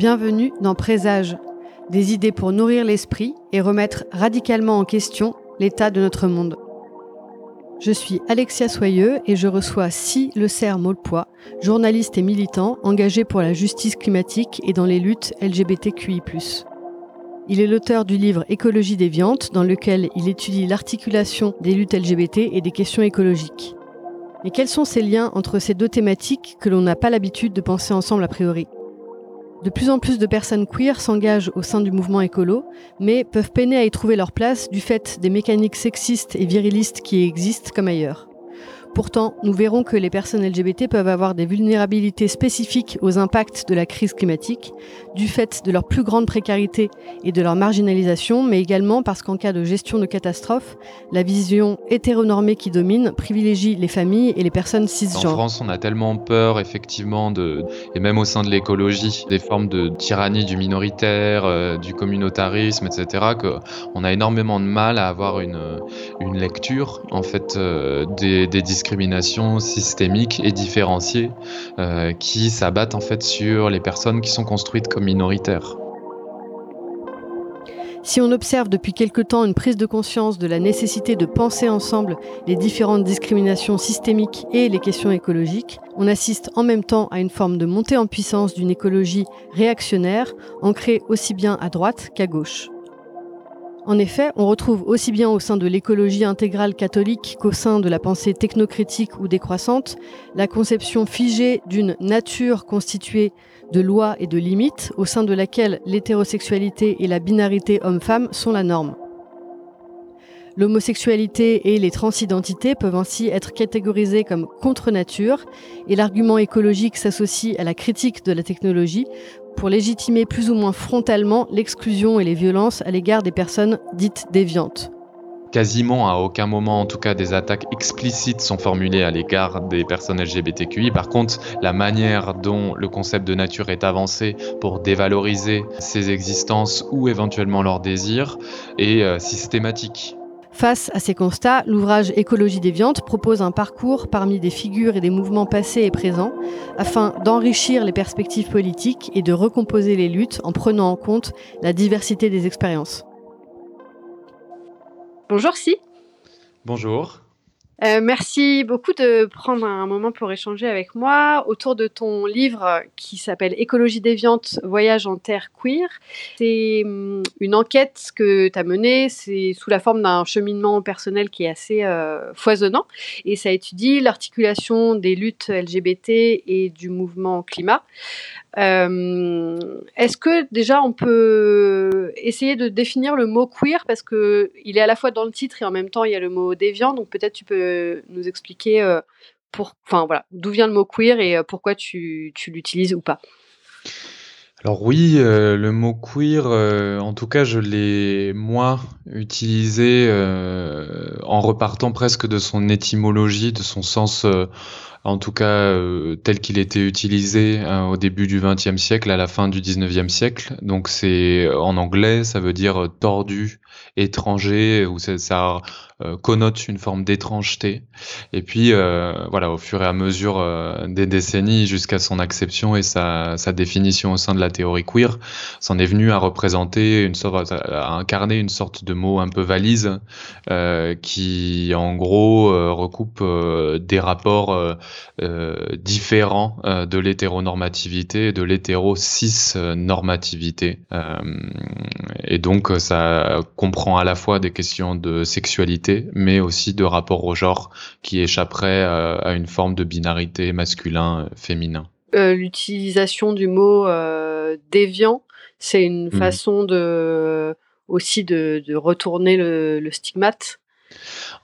Bienvenue dans Présage, des idées pour nourrir l'esprit et remettre radicalement en question l'état de notre monde. Je suis Alexia Soyeux et je reçois Si Le Serre Maulepoix, journaliste et militant engagé pour la justice climatique et dans les luttes LGBTQI. Il est l'auteur du livre Écologie déviante, dans lequel il étudie l'articulation des luttes LGBT et des questions écologiques. Mais quels sont ces liens entre ces deux thématiques que l'on n'a pas l'habitude de penser ensemble a priori? De plus en plus de personnes queer s'engagent au sein du mouvement écolo, mais peuvent peiner à y trouver leur place du fait des mécaniques sexistes et virilistes qui existent comme ailleurs. Pourtant, nous verrons que les personnes LGBT peuvent avoir des vulnérabilités spécifiques aux impacts de la crise climatique, du fait de leur plus grande précarité et de leur marginalisation, mais également parce qu'en cas de gestion de catastrophe, la vision hétéronormée qui domine privilégie les familles et les personnes cisgenres. En France, on a tellement peur, effectivement, de, et même au sein de l'écologie, des formes de tyrannie du minoritaire, euh, du communautarisme, etc., qu'on a énormément de mal à avoir une, une lecture, en fait, euh, des, des discriminations systémiques et différenciées euh, qui s'abattent en fait sur les personnes qui sont construites comme minoritaires. Si on observe depuis quelque temps une prise de conscience de la nécessité de penser ensemble les différentes discriminations systémiques et les questions écologiques, on assiste en même temps à une forme de montée en puissance d'une écologie réactionnaire, ancrée aussi bien à droite qu'à gauche. En effet, on retrouve aussi bien au sein de l'écologie intégrale catholique qu'au sein de la pensée technocritique ou décroissante la conception figée d'une nature constituée de lois et de limites au sein de laquelle l'hétérosexualité et la binarité homme-femme sont la norme. L'homosexualité et les transidentités peuvent ainsi être catégorisées comme contre-nature et l'argument écologique s'associe à la critique de la technologie pour légitimer plus ou moins frontalement l'exclusion et les violences à l'égard des personnes dites déviantes. Quasiment à aucun moment, en tout cas, des attaques explicites sont formulées à l'égard des personnes LGBTQI. Par contre, la manière dont le concept de nature est avancé pour dévaloriser ces existences ou éventuellement leurs désirs est euh, systématique. Face à ces constats, l'ouvrage Écologie déviante propose un parcours parmi des figures et des mouvements passés et présents afin d'enrichir les perspectives politiques et de recomposer les luttes en prenant en compte la diversité des expériences. Bonjour Si. Bonjour. Euh, merci beaucoup de prendre un moment pour échanger avec moi autour de ton livre qui s'appelle Écologie déviante, voyage en terre queer. C'est hum, une enquête que tu as menée, c'est sous la forme d'un cheminement personnel qui est assez euh, foisonnant et ça étudie l'articulation des luttes LGBT et du mouvement climat. Euh, est-ce que déjà on peut essayer de définir le mot queer? Parce que il est à la fois dans le titre et en même temps il y a le mot déviant, donc peut-être tu peux nous expliquer euh, voilà, d'où vient le mot queer et euh, pourquoi tu, tu l'utilises ou pas. Alors oui, le mot queer, en tout cas, je l'ai moi utilisé en repartant presque de son étymologie, de son sens en tout cas euh, tel qu'il était utilisé hein, au début du XXe siècle, à la fin du XIXe siècle. Donc c'est en anglais, ça veut dire tordu, étranger, ou ça, euh, connote une forme d'étrangeté. Et puis, euh, voilà, au fur et à mesure euh, des décennies, jusqu'à son acception et sa, sa, définition au sein de la théorie queer, s'en est venu à représenter une sorte, à incarner une sorte de mot un peu valise qui, en gros, recoupe des rapports différents de l'hétéronormativité et de l'hétéro-cis-normativité. et donc, ça comprend à la fois des questions de sexualité mais aussi de rapport au genre qui échapperait euh, à une forme de binarité masculin-féminin. Euh, l'utilisation du mot euh, déviant, c'est une mmh. façon de aussi de, retourner le, stigmate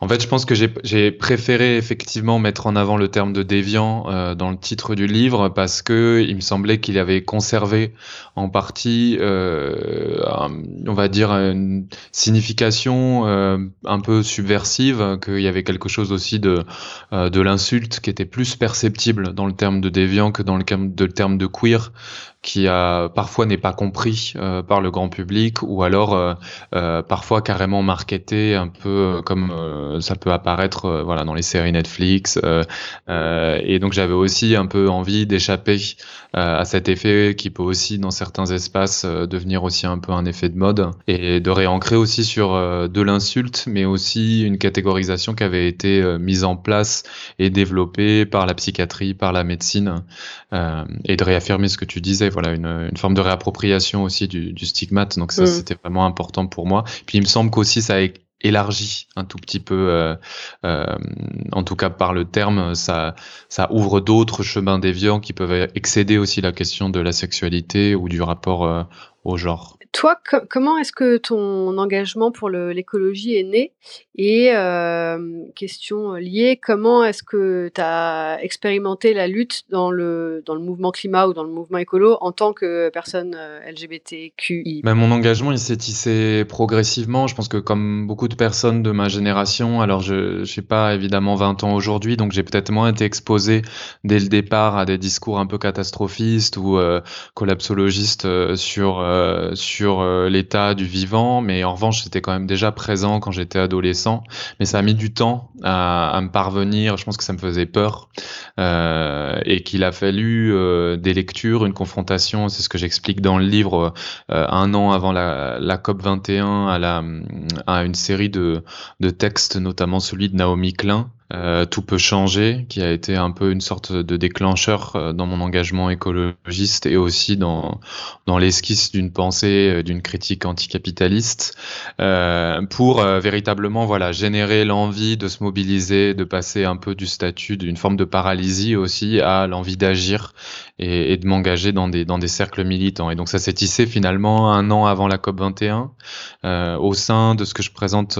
En fait, je pense que j'ai préféré effectivement mettre en avant le terme de déviant euh, dans le titre du livre parce que il me semblait qu'il avait conservé en partie, euh, on va dire, une signification euh, un peu subversive, qu'il y avait quelque chose aussi de, euh, de l'insulte qui était plus perceptible dans le terme de déviant que dans le, de, le terme de queer, qui a parfois n'est pas compris euh, par le grand public ou alors euh, euh, parfois carrément marketé un peu comme ça peut apparaître voilà dans les séries Netflix et donc j'avais aussi un peu envie d'échapper à cet effet qui peut aussi dans certains espaces devenir aussi un peu un effet de mode et de réancrer aussi sur de l'insulte mais aussi une catégorisation qui avait été mise en place et développée par la psychiatrie par la médecine et de réaffirmer ce que tu disais voilà une, forme de réappropriation aussi du, stigmate. Donc ça, mm. c'était vraiment important pour moi. Puis il me semble qu'aussi ça a élargi un tout petit peu, euh, euh, en tout cas par le terme, ça, ça ouvre d'autres chemins déviants qui peuvent excéder aussi la question de la sexualité ou du rapport euh, au genre. Toi, comment est-ce que ton engagement pour l'écologie est né? Et question liée, comment est-ce que tu as expérimenté la lutte dans le, dans le mouvement climat ou dans le mouvement écolo en tant que personne LGBTQI ben, Mon engagement, il s'est tissé progressivement. Je pense que comme beaucoup de personnes de ma génération, alors je n'ai pas évidemment 20 ans aujourd'hui, donc j'ai peut-être moins été exposé dès le départ à des discours un peu catastrophistes ou collapsologistes sur, sur euh, l'état du vivant, mais en revanche, c'était quand même déjà présent quand j'étais adolescent. Mais ça a mis du temps à, me parvenir. Je pense que ça me faisait peur euh, et qu'il a fallu euh, des lectures, une confrontation. C'est ce que j'explique dans le livre. un an avant la, COP 21, à, une série de textes, notamment celui de Naomi Klein, euh, tout peut changer, qui a été un peu une sorte de déclencheur euh, dans mon engagement écologiste et aussi dans, l'esquisse d'une pensée, euh, d'une critique anticapitaliste, pour véritablement voilà générer l'envie de se mobiliser, de passer un peu du statut d'une forme de paralysie aussi à l'envie d'agir et, de m'engager dans des, dans des cercles militants. Et donc ça s'est tissé finalement un an avant la COP 21, au sein de ce que je présente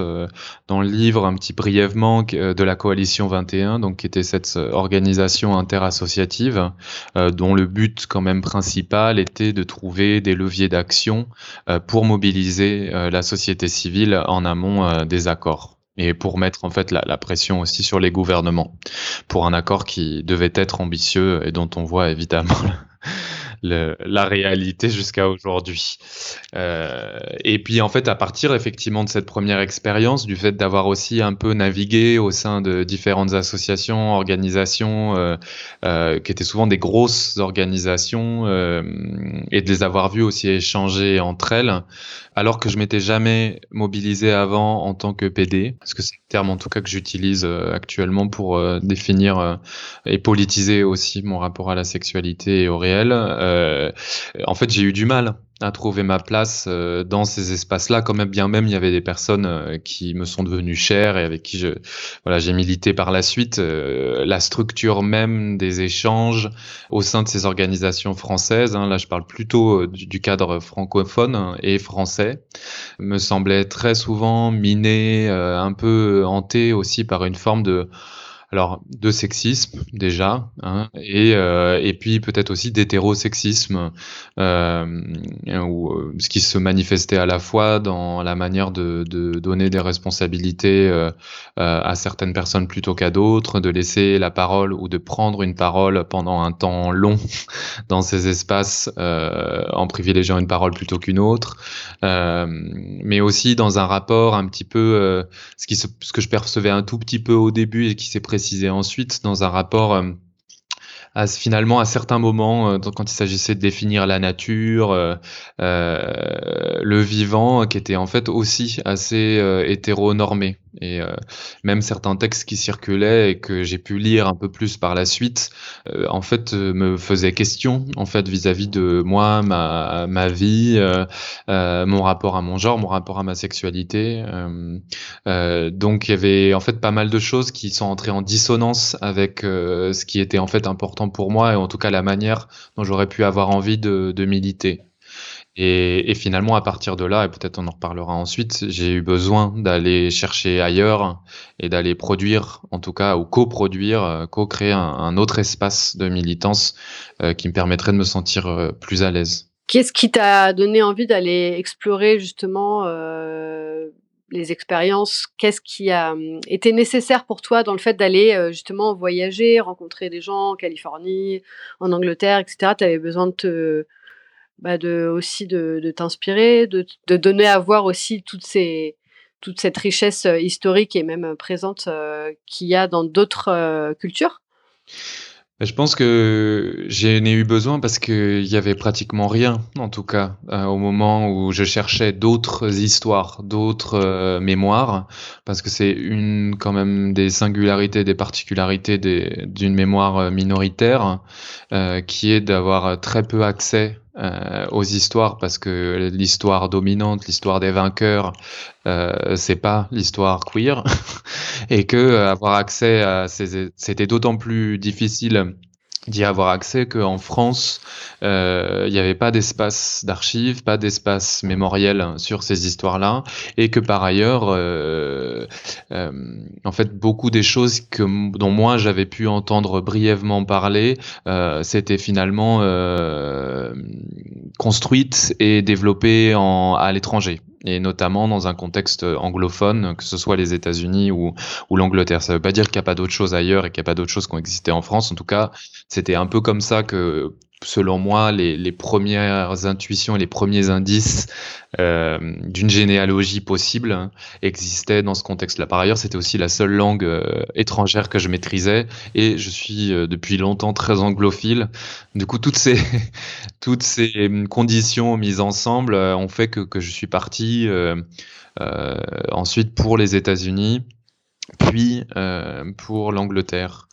dans le livre un petit brièvement de la coalition Coalition 21, donc qui était cette euh, organisation interassociative euh, dont le but quand même principal était de trouver des leviers d'action euh, pour mobiliser la société civile en amont des accords. Et pour mettre en fait la, la, pression aussi sur les gouvernements pour un accord qui devait être ambitieux et dont on voit évidemment la réalité jusqu'à aujourd'hui. Euh, et puis en fait, à partir effectivement de cette première expérience, du fait d'avoir aussi un peu navigué au sein de différentes associations, organisations, euh, euh, qui étaient souvent des grosses organisations, et de les avoir vues aussi échanger entre elles, alors que je m'étais jamais mobilisé avant en tant que PD, parce que c'est le terme en tout cas que j'utilise actuellement pour définir et politiser aussi mon rapport à la sexualité et au réel. Euh, en fait, j'ai eu du mal à trouver ma place euh, dans ces espaces-là, quand même bien même il y avait des personnes euh, qui me sont devenues chères et avec qui j'ai milité par la suite. la structure même des échanges au sein de ces organisations françaises, hein, là je parle plutôt du, cadre francophone et français, me semblait très souvent minée, un peu hantée aussi par une forme de alors de sexisme déjà, hein, et, euh, et puis peut-être aussi d'hétérosexisme, euh, ou euh, ce qui se manifestait à la fois dans la manière de, donner des responsabilités euh, à certaines personnes plutôt qu'à d'autres, de laisser la parole ou de prendre une parole pendant un temps long dans ces espaces en privilégiant une parole plutôt qu'une autre, mais aussi dans un rapport un petit peu, ce, qui ce que je percevais un tout petit peu au début et qui s'est précisé ensuite dans un rapport euh, à, finalement à certains moments, euh, quand il s'agissait de définir la nature, euh, le vivant, qui était en fait aussi assez hétéronormé. Et euh, même certains textes qui circulaient et que j'ai pu lire un peu plus par la suite, euh, en fait, euh, me faisaient question en fait vis-à-vis de moi, ma, ma vie, mon rapport à mon genre, mon rapport à ma sexualité. donc il y avait en fait pas mal de choses qui sont entrées en dissonance avec ce qui était en fait important pour moi et en tout cas la manière dont j'aurais pu avoir envie de, de militer. Et, finalement, à partir de là, et peut-être on en reparlera ensuite, j'ai eu besoin d'aller chercher ailleurs et d'aller produire, en tout cas, ou coproduire, euh, co-créer un, autre espace de militance euh, qui me permettrait de me sentir euh, plus à l'aise. Qu'est-ce qui t'a donné envie d'aller explorer justement les expériences? Qu'est-ce qui a hum, été nécessaire pour toi dans le fait d'aller justement voyager, rencontrer des gens en Californie, en Angleterre, etc. Tu avais besoin de te bah, de aussi de, t'inspirer, de, de, donner à voir aussi toutes ces, toute cette richesse euh, historique et même euh, présente euh, qu'il y a dans d'autres cultures. Je pense que j'en ai eu besoin parce qu'il y avait pratiquement rien, en tout cas, au moment où je cherchais d'autres histoires, d'autres mémoires, parce que c'est une quand même des singularités, des particularités d'une mémoire minoritaire, qui est d'avoir très peu accès euh, aux histoires parce que l'histoire dominante, l'histoire des vainqueurs, euh, c'est pas l'histoire queer. Et que euh, avoir accès à ces, c'était d'autant plus difficile d'y avoir accès qu'en France, euh, il n'y avait pas d'espace d'archives, pas d'espace mémoriel sur ces histoires-là, et que par ailleurs, euh, euh, en fait, beaucoup des choses que, dont moi j'avais pu entendre brièvement parler, c'était finalement construites et développées en, à l'étranger et notamment dans un contexte anglophone, que ce soit les États-Unis ou, l'Angleterre. Ça ne veut pas dire qu'il n'y a pas d'autres choses ailleurs et qu'il n'y a pas d'autres choses qui ont existé en France. En tout cas, c'était un peu comme ça que selon moi, les, les, premières intuitions et les premiers indices euh, d'une généalogie possible hein, existaient dans ce contexte-là. Par ailleurs, c'était aussi la seule langue euh, étrangère que je maîtrisais et je suis euh, depuis longtemps très anglophile. Du coup, toutes ces, toutes ces conditions mises ensemble euh, ont fait que, que je suis parti ensuite pour les États-Unis, puis pour l'Angleterre.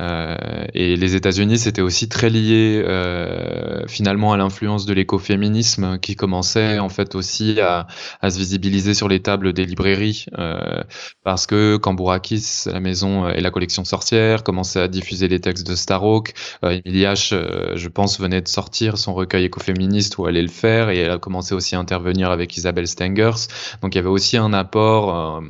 Euh, et les États-Unis, c'était aussi très lié euh, finalement à l'influence de l'écoféminisme qui commençait en fait aussi à, se visibiliser sur les tables des librairies euh, parce que Cambourakis, la maison et la collection sorcière commençaient à diffuser les textes de Starhawk. Euh, H, euh, je pense, venait de sortir son recueil écoféministe où elle allait le faire et elle a commencé aussi à intervenir avec Isabelle Stengers. Donc il y avait aussi un apport euh,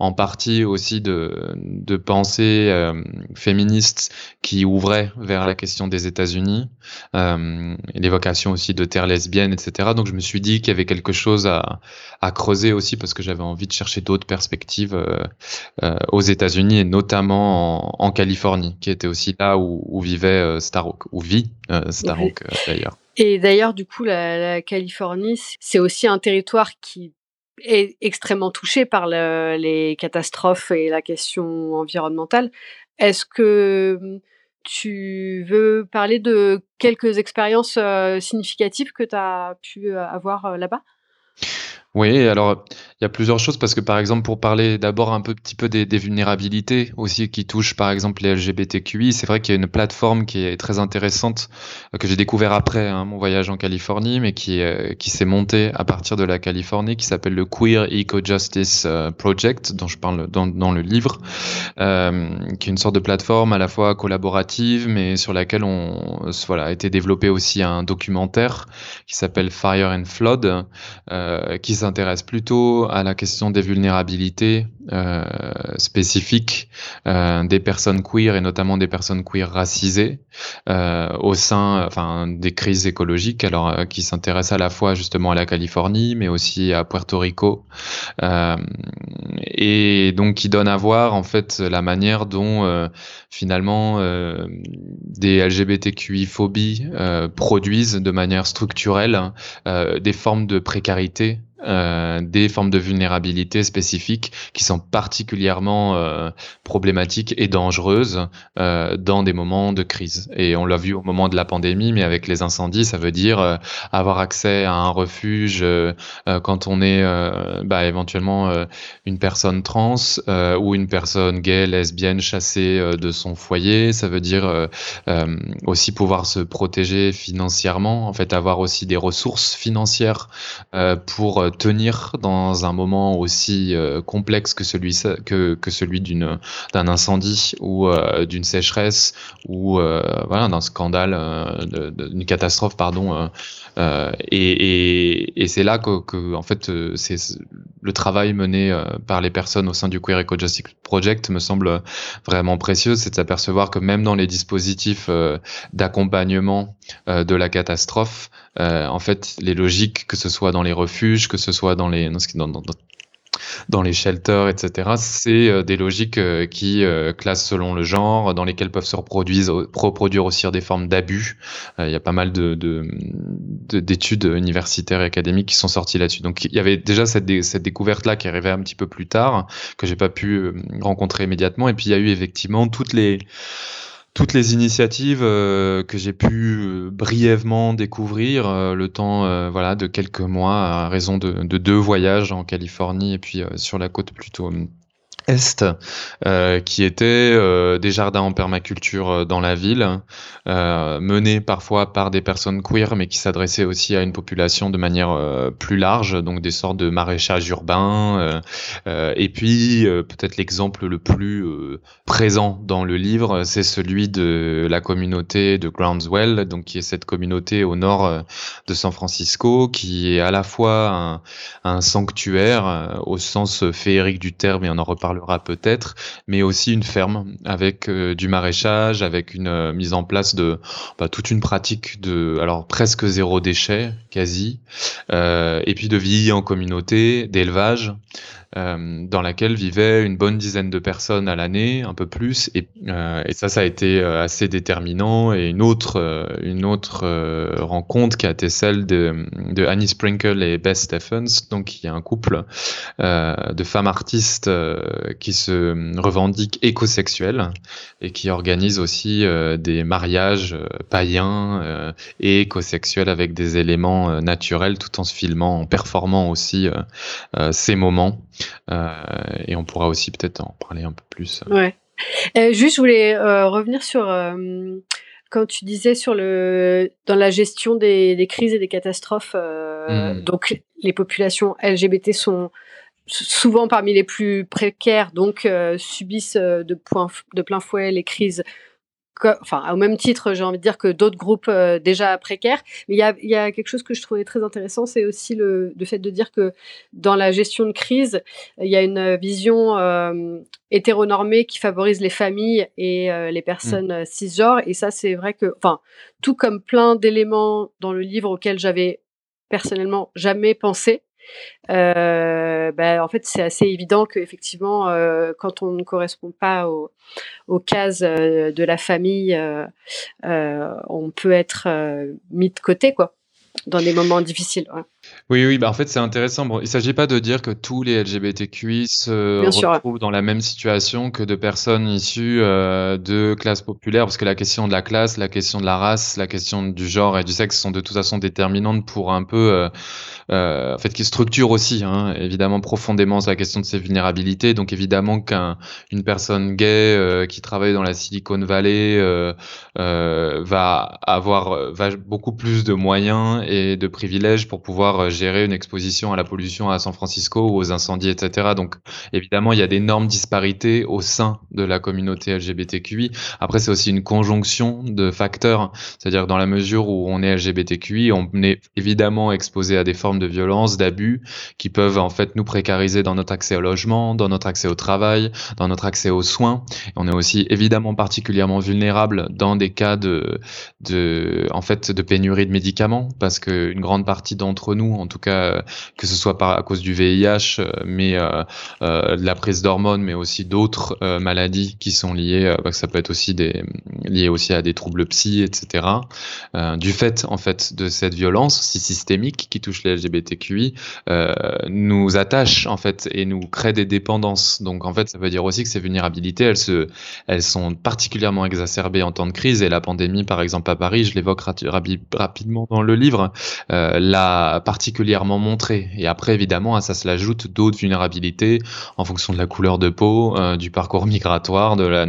en partie aussi de, de pensée euh, féministe qui ouvrait vers la question des États-Unis, euh, l'évocation aussi de terres lesbiennes, etc. Donc je me suis dit qu'il y avait quelque chose à, à creuser aussi parce que j'avais envie de chercher d'autres perspectives euh, aux États-Unis et notamment en, en, Californie, qui était aussi là où, où vivait Starhawk, où vit Starhawk d'ailleurs. Et d'ailleurs, du coup, la, la Californie, c'est aussi un territoire qui est extrêmement touché par le, les catastrophes et la question environnementale. Est-ce que mmh, tu veux parler de quelques expériences significatives que tu as pu avoir là-bas? Oui, alors il y a plusieurs choses parce que par exemple pour parler d'abord un peu, petit peu des, vulnérabilités aussi qui touchent par exemple les LGBTQI, c'est vrai qu'il y a une plateforme qui est très intéressante euh, que j'ai découvert après hein, mon voyage en Californie, mais qui, euh, qui s'est montée à partir de la Californie, qui s'appelle le Queer Eco Justice euh, Project, dont je parle dans, dans le livre, qui est une sorte de plateforme à la fois collaborative, mais sur laquelle on voilà a été développé aussi un documentaire qui s'appelle Fire and Flood, euh, qui s'intéresse plutôt à la question des vulnérabilités euh, spécifiques euh, des personnes queer et notamment des personnes queer racisées euh, au sein enfin, des crises écologiques, alors qui s'intéresse à la fois justement à la Californie, mais aussi à Puerto Rico, et donc qui donne à voir en fait la manière dont finalement des LGBTQI phobies produisent de manière structurelle des formes de précarité euh, des formes de vulnérabilité spécifiques qui sont particulièrement euh, problématiques et dangereuses euh, dans des moments de crise. Et on l'a vu au moment de la pandémie, mais avec les incendies, ça veut dire avoir accès à un refuge quand on est bah, éventuellement une personne trans ou une personne gay, lesbienne, chassée de son foyer. Ça veut dire aussi pouvoir se protéger financièrement, en fait avoir aussi des ressources financières pour tenir dans un moment aussi complexe que celui d'un incendie ou d'une sécheresse ou voilà d'un scandale d'une catastrophe pardon et, et, c'est là que, en fait c'est le travail mené par les personnes au sein du Queer Eco Justice Project me semble vraiment précieux, c'est de s'apercevoir que même dans les dispositifs euh, d'accompagnement euh, de la catastrophe, euh, en fait, les logiques, que ce soit dans les refuges, que ce soit dans les dans, dans les shelters, etc. C'est euh, des logiques euh, qui euh, classent selon le genre, dans lesquelles peuvent se reproduire, aussi des formes d'abus. Il y a pas mal de, d'études universitaires et académiques qui sont sorties là-dessus. Donc il y avait déjà cette, cette découverte-là qui arrivait un petit peu plus tard, que j'ai pas pu rencontrer immédiatement. Et puis il y a eu effectivement toutes les toutes les initiatives euh, que j'ai pu euh, brièvement découvrir euh, le temps voilà de quelques mois à raison de, de, deux voyages en Californie et puis sur la côte plutôt euh, qui étaient euh, des jardins en permaculture euh, dans la ville, menés parfois par des personnes queer, mais qui s'adressaient aussi à une population de manière plus large, donc des sortes de maraîchage urbain. et puis peut-être l'exemple le plus présent dans le livre, c'est celui de la communauté de Groundswell, donc qui est cette communauté au nord de San Francisco, qui est à la fois un, un sanctuaire au sens féerique du terme, et on en reparle peut-être, mais aussi une ferme avec euh, du maraîchage, avec une euh, mise en place de bah, toute une pratique de, alors presque zéro déchet, quasi, euh, et puis de vie en communauté, d'élevage. Euh, dans laquelle vivaient une bonne dizaine de personnes à l'année, un peu plus, et, euh, ça, ça a été euh, assez déterminant. Et une autre, rencontre qui a été celle de, de Annie Sprinkle et Beth Stephens, donc il y a un couple de femmes artistes qui se revendiquent écosexuels et qui organisent aussi des mariages païens et écosexuels avec des éléments naturels, tout en se filmant, en performant aussi ces moments. Euh, et on pourra aussi peut-être en parler un peu plus. Ouais. Euh, juste, je voulais euh, revenir sur quand tu disais sur le dans la gestion des, des crises et des catastrophes. Hmm. Donc, les populations LGBT sont souvent parmi les plus précaires, donc subissent de, point, de plein fouet les crises enfin, au même titre, j'ai envie de dire que d'autres groupes euh, déjà précaires. Mais il y a, y a, quelque chose que je trouvais très intéressant, c'est aussi le, le, fait de dire que dans la gestion de crise, il y a une vision euh, hétéronormée qui favorise les familles et euh, les personnes mmh. cisgenres. Et ça, c'est vrai que, enfin, tout comme plein d'éléments dans le livre auxquels j'avais personnellement jamais pensé, euh, ben, en fait, c'est assez évident qu'effectivement, euh, quand on ne correspond pas aux, cases euh, de la famille, euh, on peut être mis de côté, quoi, dans des moments difficiles. Oui, oui, bah, en fait, c'est intéressant. Bon, il s'agit pas de dire que tous les LGBTQI se retrouvent dans la même situation que de personnes issues euh, de classes populaires, parce que la question de la classe, la question de la race, la question du genre et du sexe sont de toute façon déterminantes pour un peu, euh, euh, en fait, qui structurent aussi, hein, évidemment, profondément la question de ses vulnérabilités. Donc, évidemment, qu'une personne gay qui travaille dans la Silicon Valley va avoir va beaucoup plus de moyens et de privilèges pour pouvoir euh, gérer une exposition à la pollution à San Francisco ou aux incendies, etc. Donc évidemment, il y a d'énormes disparités au sein de la communauté LGBTQI. Après, c'est aussi une conjonction de facteurs, c'est-à-dire dans la mesure où on est LGBTQI, on est évidemment exposé à des formes de violence, d'abus qui peuvent en fait nous précariser dans notre accès au logement, dans notre accès au travail, dans notre accès aux soins. On est aussi évidemment particulièrement vulnérable dans des cas de, de en fait de pénurie de médicaments parce qu'une grande partie d'entre nous en tout cas que ce soit à cause du VIH, euh, mais euh, euh, de la prise d'hormones, mais aussi d'autres maladies qui sont liées, bah, ça peut être aussi lié aussi à des troubles psy, etc. du fait en fait de cette violence si systémique qui touche les LGBTQI, nous attache en fait et nous crée des dépendances. Donc en fait, ça veut dire aussi que ces vulnérabilités, elles sont particulièrement exacerbées en temps de crise et la pandémie, par exemple à Paris, je l'évoque rapidement dans le livre, euh, la particulièrement montré. Et après, évidemment, à ça se l'ajoute d'autres vulnérabilités en fonction de la couleur de peau, euh, du parcours migratoire, de la,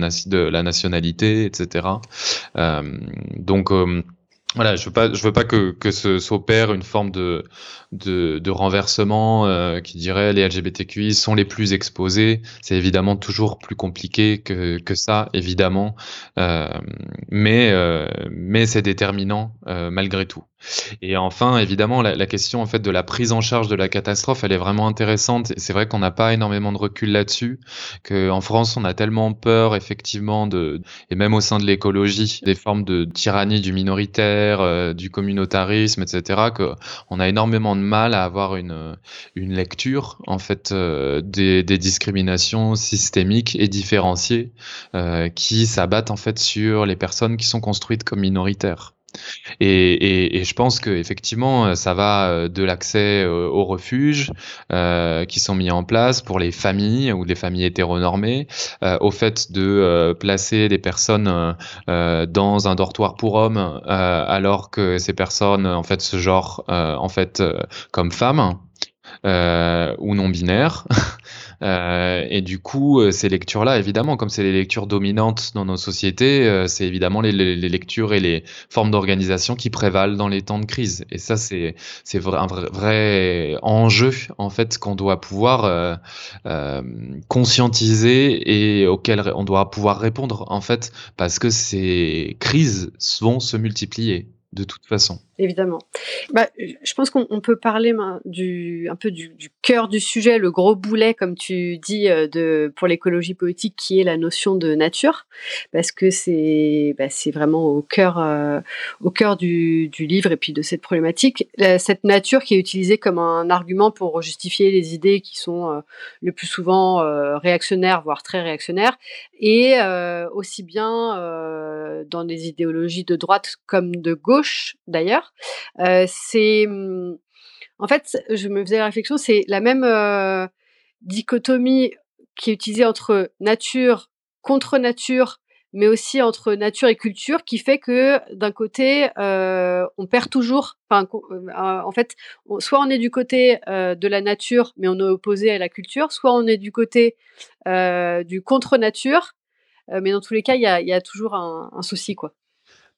nationalité, etc. Euh, donc, euh, voilà, je veux pas, veux pas que, que s'opère une forme de, de, renversement euh, qui dirait les LGBTQI sont les plus exposés. C'est évidemment toujours plus compliqué que, que ça, évidemment, euh, mais, euh, mais c'est déterminant malgré tout. Et enfin, évidemment, la, la, question en fait de la prise en charge de la catastrophe, elle est vraiment intéressante. C'est vrai qu'on n'a pas énormément de recul là-dessus, qu'en France, on a tellement peur, effectivement, de, et même au sein de l'écologie, des formes de tyrannie du minoritaire, du communautarisme, etc., qu'on a énormément mal à avoir une, une lecture, en fait, euh, des, des, discriminations systémiques et différenciées euh, qui s'abattent, en fait, sur les personnes qui sont construites comme minoritaires. Et, je pense que effectivement, ça va euh, de l'accès euh, aux refuges euh, qui sont mis en place pour les familles ou les familles hétéronormées, euh, au fait de euh, placer des personnes euh, dans un dortoir pour hommes, alors que ces personnes en fait ce genre en fait comme femmes ou non binaires. Euh, et du coup, euh, ces lectures-là, évidemment, comme c'est les lectures dominantes dans nos sociétés, euh, c'est évidemment les, les, lectures et les formes d'organisation qui prévalent dans les temps de crise. Et ça, c'est un vrai, vrai, enjeu en fait qu'on doit pouvoir euh, euh, conscientiser et auquel on doit pouvoir répondre en fait, parce que ces crises vont se multiplier de toute façon évidemment. Bah, je pense qu'on peut parler du, un peu du, cœur du sujet, le gros boulet, comme tu dis, euh, de, pour l'écologie politique, qui est la notion de nature, parce que c'est bah, vraiment au cœur, euh, au cœur du, du, livre et puis de cette problématique. Cette nature qui est utilisée comme un argument pour justifier les idées qui sont euh, le plus souvent réactionnaires, voire très réactionnaires, et aussi bien dans des idéologies de droite comme de gauche d'ailleurs. C'est mmh, en fait, je me faisais la réflexion, c'est la même dichotomie qui est utilisée entre nature contre nature, mais aussi entre nature et culture, qui fait que d'un côté, on perd toujours. En fait, soit on est du côté de la nature, mais on est opposé à la culture, soit on est du côté du contre nature, mais dans tous les cas, il y a, toujours un, un souci, quoi.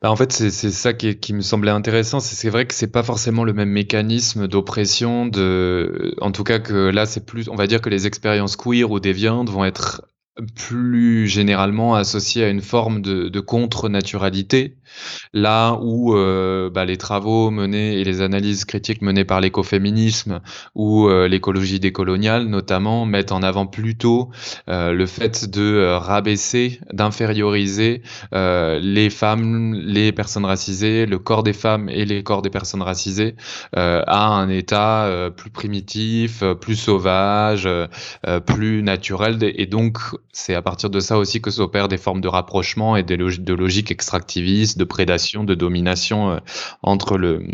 Bah, en fait, c'est ça qui, qui, me semblait intéressant. C'est vrai que c'est pas forcément le même mécanisme d'oppression. De, en tout cas, que là, c'est plus, on va dire que les expériences queer ou déviantes vont être plus généralement associées à une forme de, de contre-naturalité Là où euh, bah, les travaux menés et les analyses critiques menées par l'écoféminisme ou euh, l'écologie décoloniale notamment mettent en avant plutôt euh, le fait de euh, rabaisser, d'inférioriser les femmes, les personnes racisées, le corps des femmes et les corps des personnes racisées à un état plus primitif, plus sauvage, plus naturel. Et donc c'est à partir de ça aussi que s'opèrent des formes de rapprochement et de logiques extractivistes, de prédation, de domination euh, entre, le,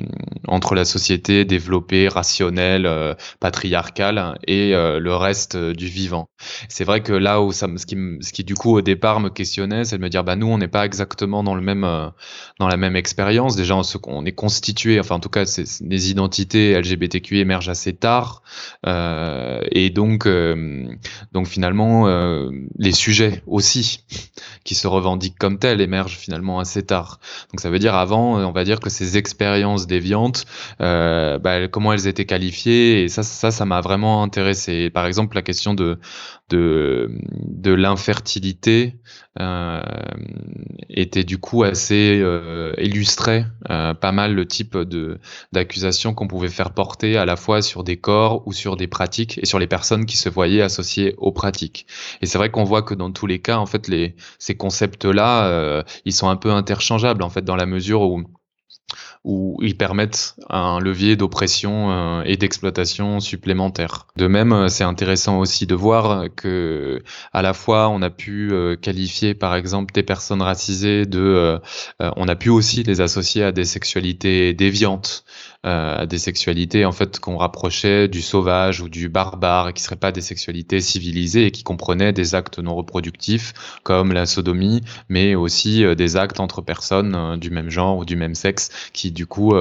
entre la société développée, rationnelle, euh, patriarcale et euh, le reste du vivant. C'est vrai que là où ça, ce, qui, ce qui du coup au départ me questionnait, c'est de me dire bah nous on n'est pas exactement dans le même dans la même expérience. Déjà on, on, est constitué, enfin en tout cas les identités LGBTQ émergent assez tard et donc donc finalement les sujets aussi qui se revendiquent comme tels émergent finalement assez tard. Donc ça veut dire avant, on va dire que ces expériences déviantes, euh, bah, comment elles étaient qualifiées, et ça, ça, ça m'a vraiment intéressé. Par exemple, la question de de, de l'infertilité euh, était du coup assez euh, illustré, euh, pas mal le type de d'accusations qu'on pouvait faire porter à la fois sur des corps ou sur des pratiques et sur les personnes qui se voyaient associées aux pratiques. Et c'est vrai qu'on voit que dans tous les cas, en fait, les ces concepts-là, euh, ils sont un peu interchangeables en fait dans la mesure où où ils permettent un levier d'oppression euh, et d'exploitation supplémentaire. De même, euh, c'est intéressant aussi de voir que à la fois on a pu euh, qualifier par exemple des personnes racisées de, on a pu aussi les associer à des sexualités déviantes à des sexualités en fait qu'on rapprochait du sauvage ou du barbare et qui seraient pas des sexualités civilisées et qui comprenaient des actes non reproductifs comme la sodomie, mais aussi des actes entre personnes du même genre ou du même sexe qui du coup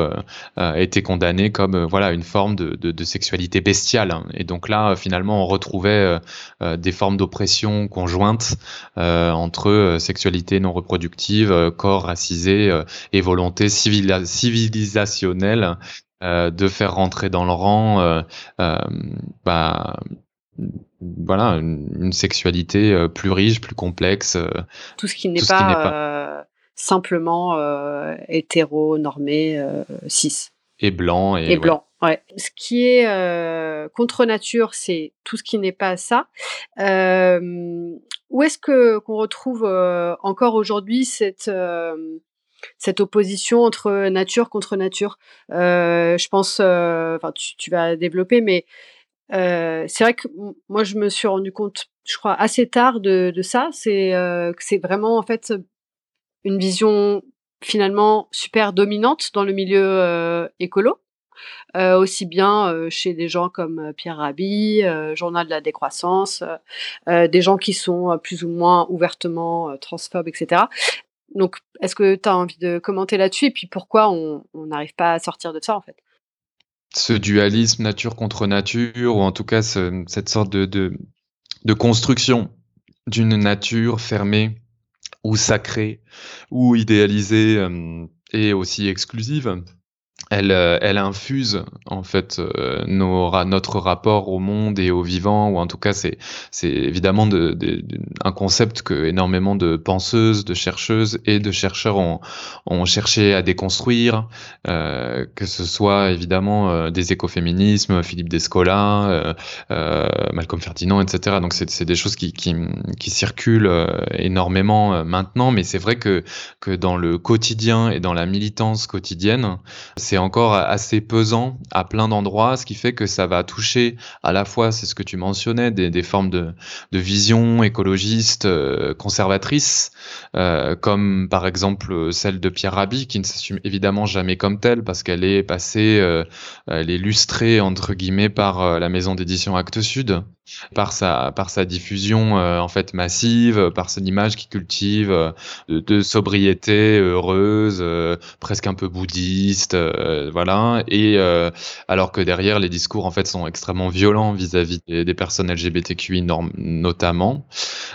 étaient condamnés comme voilà une forme de, de, de sexualité bestiale. Et donc là, finalement, on retrouvait des formes d'oppression conjointe entre sexualité non reproductive, corps racisé et volonté civilisationnelle euh, de faire rentrer dans le rang euh, euh, bah, voilà une, sexualité plus riche, plus complexe. tout ce qui n'est pas, simplement hétéro, normé, cis. Et blanc. Et, blanc. Ouais. Ce qui est contre nature, c'est tout ce qui n'est pas ça. où est-ce que qu'on retrouve encore aujourd'hui cette cette opposition entre nature contre nature. Euh, je pense, euh, enfin, tu, vas développer, mais euh, c'est vrai que moi, je me suis rendu compte, je crois, assez tard de, ça. C'est c'est vraiment en fait une vision finalement super dominante dans le milieu écolo. aussi bien chez des gens comme Pierre Rabhi, Journal de la décroissance, des gens qui sont plus ou moins ouvertement transphobes, etc. Donc, est-ce que tu as envie de commenter là-dessus et puis pourquoi on n'arrive pas à sortir de ça en fait? Ce dualisme nature contre nature, ou en tout cas cette sorte de, construction d'une nature fermée ou sacrée ou idéalisée euh, et aussi exclusive elle, euh, elle infuse en fait euh, notre rapport au monde et au vivant, ou en tout cas c'est évidemment de, de, un concept que énormément de penseuses, de chercheuses et de chercheurs ont, cherché à déconstruire, euh, que ce soit évidemment des écoféminismes, Philippe Descola, Malcolm Ferdinand, etc. Donc c'est des choses qui circulent énormément maintenant, mais c'est vrai que que dans le quotidien et dans la militance quotidienne, c'est encore assez pesant à plein d'endroits, ce qui fait que ça va toucher à la fois, c'est ce que tu mentionnais, des, formes de, vision écologiste, euh, conservatrice, euh, comme par exemple celle de Pierre Rabhi, qui ne s'assume évidemment jamais comme telle, parce qu'elle est passée, euh, elle est lustrée, entre guillemets, par la maison d'édition Actes Sud, par sa, par sa diffusion en fait massive, par son image qui cultive de, sobriété heureuse, presque un peu bouddhiste, euh, voilà. Et euh, alors que derrière, les discours en fait sont extrêmement violents vis-à-vis des, personnes LGBTQI notamment.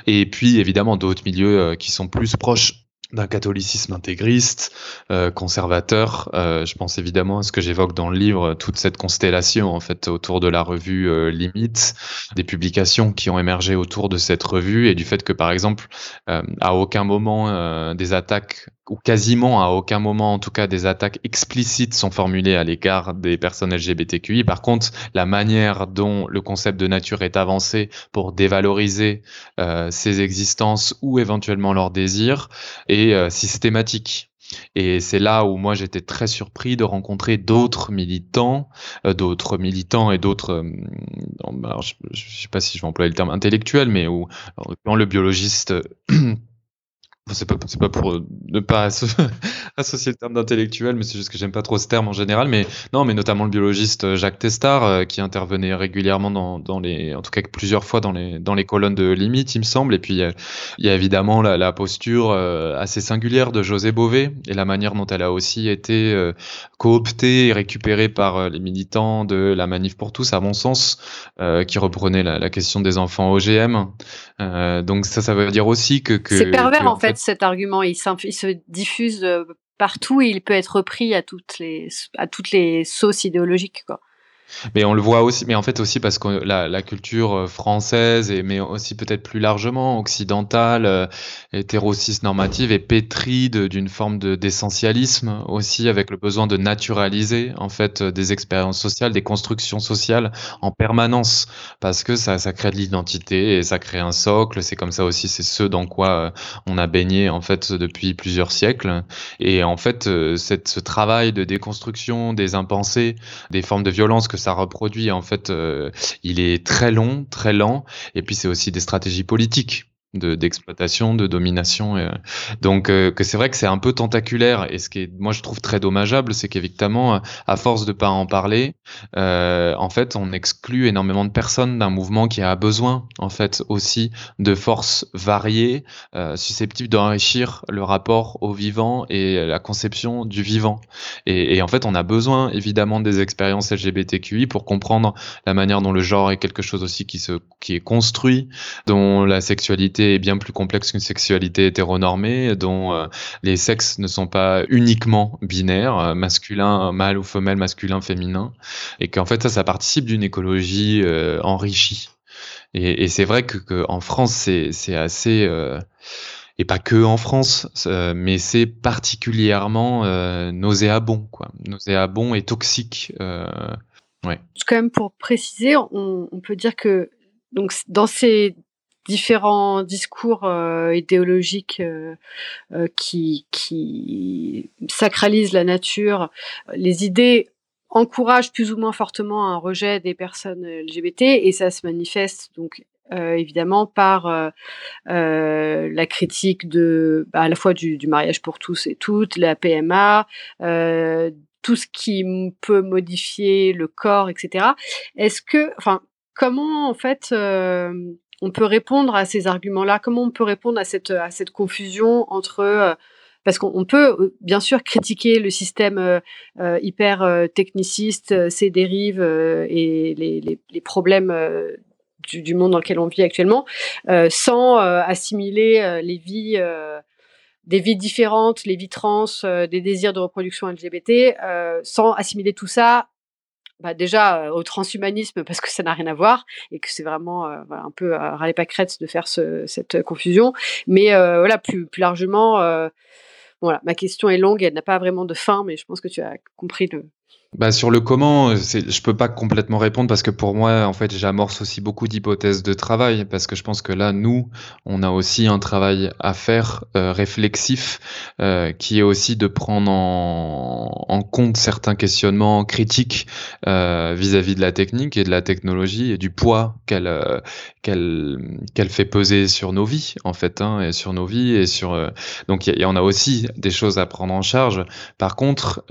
Et puis évidemment d'autres milieux euh, qui sont plus proches d'un catholicisme intégriste, euh, conservateur. Euh, je pense évidemment à ce que j'évoque dans le livre, toute cette constellation en fait autour de la revue euh, Limite, des publications qui ont émergé autour de cette revue et du fait que par exemple, à aucun moment des attaques ou quasiment à aucun moment, en tout cas, des attaques explicites sont formulées à l'égard des personnes LGBTQI. Par contre, la manière dont le concept de nature est avancé pour dévaloriser ces existences ou éventuellement leurs désirs est euh, systématique. Et c'est là où moi j'étais très surpris de rencontrer d'autres militants, euh, d'autres militants et d'autres, bah, je, ne sais pas si je vais employer le terme intellectuel, mais où, dans le biologiste c'est pas, pas pour ne pas associer le terme d'intellectuel, mais c'est juste que j'aime pas trop ce terme en général. Mais non, mais notamment le biologiste euh, Jacques Testard, euh, qui intervenait régulièrement dans, dans, les, en tout cas plusieurs fois dans les, dans les colonnes de Limite, il me semble. Et puis il y a évidemment la, la, posture euh, assez singulière de José Bové et la manière dont elle a aussi été cooptée et récupérée par les militants de la Manif pour tous, à mon sens, qui reprenait la, la, question des enfants OGM. donc ça, ça veut dire aussi que, que c'est pervers en fait cet argument. Il, se diffuse euh, partout et il peut être repris à toutes les, à toutes les sauces idéologiques. Quoi. Mais on le voit aussi, mais en fait aussi parce que la, culture euh, française, et, mais aussi peut-être plus largement occidentale, euh, normative, est pétrie d'une forme de d'essentialisme aussi, avec le besoin de naturaliser en fait euh, des expériences sociales, des constructions sociales en permanence, parce que ça, ça crée de l'identité et ça crée un socle. C'est comme ça aussi, c'est ce dans quoi euh, on a baigné en fait depuis plusieurs siècles. Et en fait, cette, ce travail de déconstruction des impensés, des formes de violence que ça reproduit, en fait, euh, il est très long, très lent, et puis c'est aussi des stratégies politiques d'exploitation, de, domination. Et, donc euh, que c'est vrai que c'est un peu tentaculaire et ce qui est, moi je trouve très dommageable, c'est qu'évidemment à force de pas en parler, euh, en fait on exclut énormément de personnes d'un mouvement qui a besoin en fait aussi de forces variées, euh, susceptibles d'enrichir le rapport au vivant et la conception du vivant. Et, et, en fait on a besoin évidemment des expériences LGBTQI pour comprendre la manière dont le genre est quelque chose aussi qui se qui est construit, dont la sexualité est bien plus complexe qu'une sexualité hétéronormée, dont euh, les sexes ne sont pas uniquement binaires, euh, masculin, mâle ou femelle, masculin, féminin, et qu'en fait ça, ça participe d'une écologie euh, enrichie. Et, c'est vrai que, que, en France, c'est assez et pas que en France, mais c'est particulièrement nauséabond, quoi, nauséabond et toxique. Ouais. Quand même, pour préciser, on, on, peut dire que donc dans ces différents discours euh, idéologiques euh, euh, qui, qui sacralisent la nature. Les idées encouragent plus ou moins fortement un rejet des personnes LGBT et ça se manifeste donc euh, évidemment par euh, euh, la critique de bah, à la fois du, du, mariage pour tous et toutes, la PMA, tout ce qui peut modifier le corps, etc. Est-ce que, enfin, comment en fait on peut répondre à ces arguments-là? Comment on peut répondre à cette, à cette confusion entre euh, parce qu'on peut euh, bien sûr critiquer le système euh, hyper techniciste, ses dérives et les, les, problèmes du, du, monde dans lequel on vit actuellement, sans assimiler les vies des vies différentes, les vies trans, des désirs de reproduction LGBT, sans assimiler tout ça bah déjà au transhumanisme parce que ça n'a rien à voir et que c'est vraiment euh, un peu à râler pas crête de faire ce, cette confusion. Mais euh, voilà, plus, plus largement, euh, voilà, ma question est longue, elle n'a pas vraiment de fin, mais je pense que tu as compris le, bah sur le comment, je peux pas complètement répondre parce que pour moi, en fait, j'amorce aussi beaucoup d'hypothèses de travail parce que je pense que là, nous, on a aussi un travail à faire euh, réflexif euh, qui est aussi de prendre en, compte certains questionnements critiques euh, vis-à-vis de la technique et de la technologie et du poids qu'elle euh, fait peser sur nos vies en fait, hein, et sur nos vies et sur euh, donc y, y, en a aussi des choses à prendre en charge. Par contre,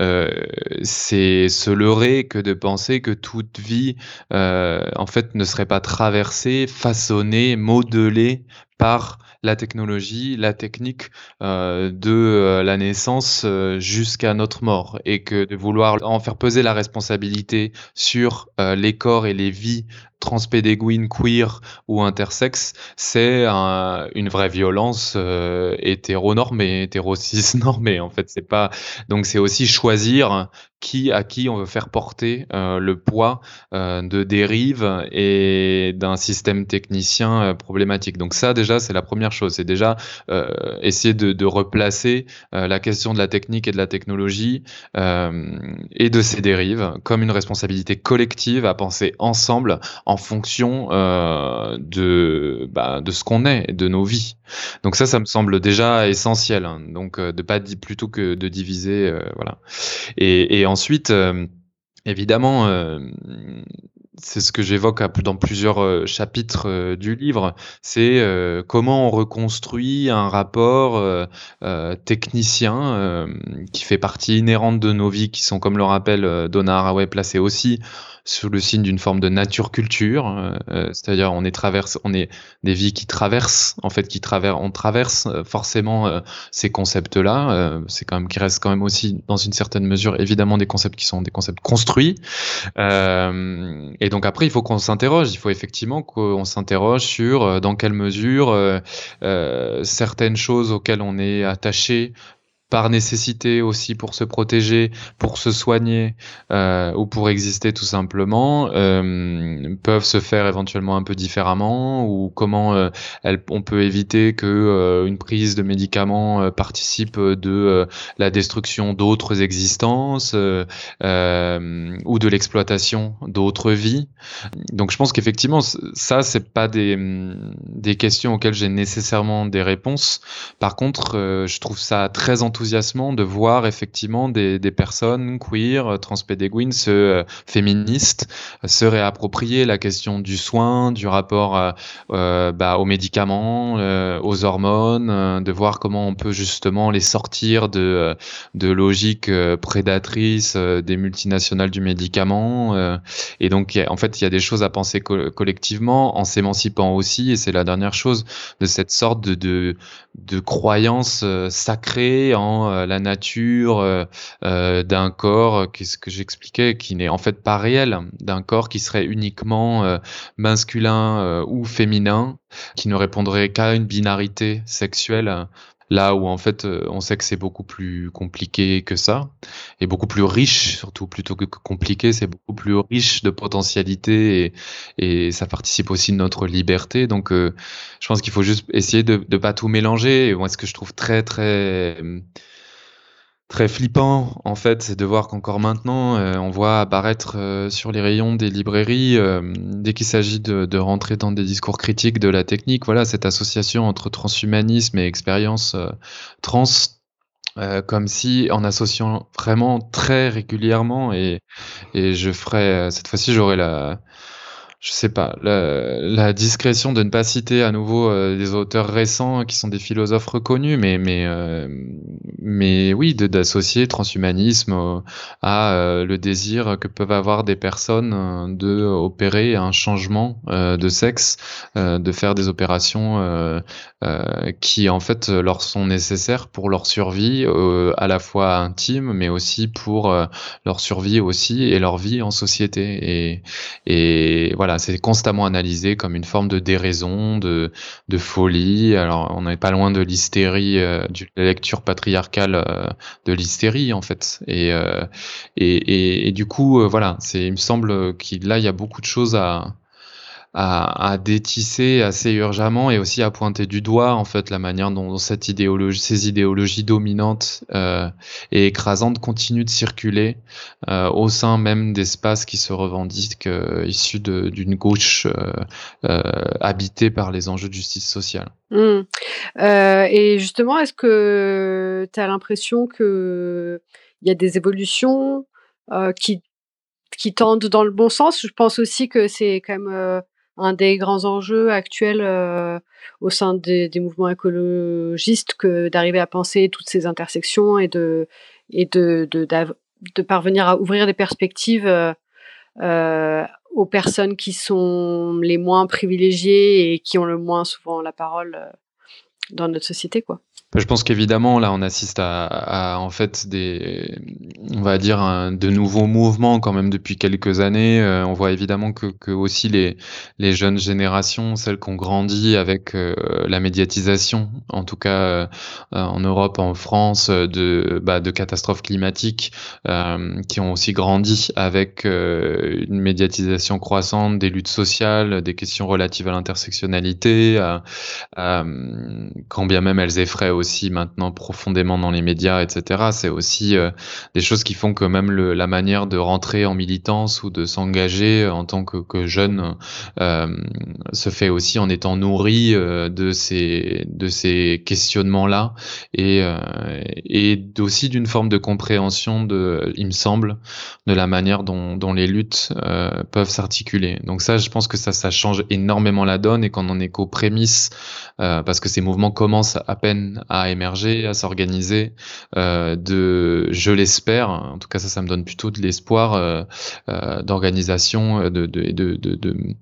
c'est se leurrer que de penser que toute vie, euh, en fait, ne serait pas traversée, façonnée, modelée par la technologie, la technique euh, de euh, la naissance jusqu'à notre mort. Et que de vouloir en faire peser la responsabilité sur les corps et les vies transpédéguines, queer ou intersexes, c'est un, une vraie violence euh, hétéronormée, hétérocis normée en fait. C'est pas donc c'est aussi choisir qui à qui on veut faire porter euh, le poids euh, de dérive et d'un système technicien problématique. Donc ça déjà c'est la première chose, c'est déjà essayer de, replacer la question de la technique et de la technologie et de ses dérives comme une responsabilité collective à penser ensemble en fonction euh, de, bah, de ce qu'on est, de nos vies. Donc ça, ça me semble déjà essentiel. Hein. Donc euh, de pas plutôt que de diviser, euh, voilà. Et, ensuite, évidemment c'est ce que j'évoque dans plusieurs chapitres du livre, c'est comment on reconstruit un rapport technicien qui fait partie inhérente de nos vies, qui sont, comme le rappelle Donna Haraway, placés aussi sous le signe d'une forme de nature-culture, euh, c'est-à-dire on est traverse, on est des vies qui traversent, en fait, qui traversent, on traverse forcément euh, ces concepts-là. c'est quand même qui reste quand même aussi dans une certaine mesure, évidemment, des concepts qui sont des concepts construits. Et donc après, il faut qu'on s'interroge. Il faut effectivement qu'on s'interroge sur euh, dans quelle mesure euh, euh, certaines choses auxquelles on est attaché par nécessité aussi pour se protéger, pour se soigner euh, ou pour exister tout simplement, euh, peuvent se faire éventuellement un peu différemment ou comment euh, on peut éviter que une prise de médicaments participe de la destruction d'autres existences ou de l'exploitation d'autres vies. Donc je pense qu'effectivement ça c'est pas des, des questions auxquelles j'ai nécessairement des réponses. Par contre, je trouve ça très enthousiasmant de voir effectivement des, personnes queer, transpédéguines, se, féministes, se réapproprier la question du soin, du rapport bah, aux médicaments, aux hormones, de voir comment on peut justement les sortir de, logiques prédatrices des multinationales du médicament. et donc, en fait, il y a des choses à penser collectivement en s'émancipant aussi, et c'est la dernière chose de cette sorte de, de, croyance euh, sacrée en euh, la nature euh, d'un corps, qu'est-ce que j'expliquais, qui n'est en fait pas réel, d'un corps qui serait uniquement masculin ou féminin, qui ne répondrait qu'à une binarité sexuelle Là où en fait euh, on sait que c'est beaucoup plus compliqué que ça et beaucoup plus riche surtout plutôt que compliqué, c'est beaucoup plus riche de potentialités et, ça participe aussi de notre liberté. Donc euh, je pense qu'il faut juste essayer de ne pas tout mélanger. Et moi ce que je trouve très très très flippant en fait, c'est de voir qu'encore maintenant, euh, on voit apparaître euh, sur les rayons des librairies, euh, dès qu'il s'agit de, de, rentrer dans des discours critiques de la technique, voilà, cette association entre transhumanisme et expérience trans, comme si en associant vraiment très régulièrement, et, et je ferai, cette fois-ci, j'aurai la je sais pas, la, discrétion de ne pas citer à nouveau euh, des auteurs récents qui sont des philosophes reconnus, mais mais euh, mais oui, d'associer transhumanisme à euh, le désir que peuvent avoir des personnes de un changement de sexe, de faire des opérations qui en fait leur sont nécessaires pour leur survie, à la fois intime, mais aussi pour leur survie aussi et leur vie en société. Et et voilà c'est constamment analysé comme une forme de déraison, de, de folie. Alors, on n'est pas loin de l'hystérie, euh, de la lecture patriarcale euh, de l'hystérie, en fait. Et, euh, et, et, du coup, voilà, c'est, il me semble qu'il là, il y a beaucoup de choses à, à, détisser assez urgemment et aussi à pointer du doigt en fait la manière dont cette idéologie, ces idéologies dominantes euh, et écrasantes continuent de circuler euh, au sein même d'espaces qui se revendiquent euh, issus d'une gauche euh, habitée par les enjeux de justice sociale. Mmh. et justement, est-ce que tu as l'impression que il y a des évolutions qui qui tendent dans le bon sens? Je pense aussi que c'est quand même un des grands enjeux actuels euh, au sein des, mouvements écologistes que d'arriver à penser toutes ces intersections et de et de, parvenir à ouvrir des perspectives euh, euh, aux personnes qui sont les moins privilégiées et qui ont le moins souvent la parole dans notre société quoi. Je pense qu'évidemment, là, on assiste à, en fait des, on va dire, de nouveaux mouvements quand même depuis quelques années. Euh, on voit évidemment que, que, aussi les, les jeunes générations, celles qui ont grandi avec euh, la médiatisation, en tout cas euh, en Europe, en France, de, bah, de catastrophes climatiques, qui ont aussi grandi avec une médiatisation croissante des luttes sociales, des questions relatives à l'intersectionnalité, quand bien même elles effraient aussi aussi maintenant profondément dans les médias, etc. C'est aussi euh, des choses qui font que même le, la manière de rentrer en militance ou de s'engager en tant que, jeune euh, se fait aussi en étant nourri euh, de ces de ces questionnements-là et euh, et aussi d'une forme de compréhension de, il me semble, de la manière dont, dont les luttes peuvent s'articuler. Donc ça, je pense que ça ça change énormément la donne et qu'on en est qu'aux prémices parce que ces mouvements commencent à peine à émerger, à s'organiser, euh, de, je l'espère, en tout cas ça, ça me donne plutôt de l'espoir euh, euh, d'organisation, de, de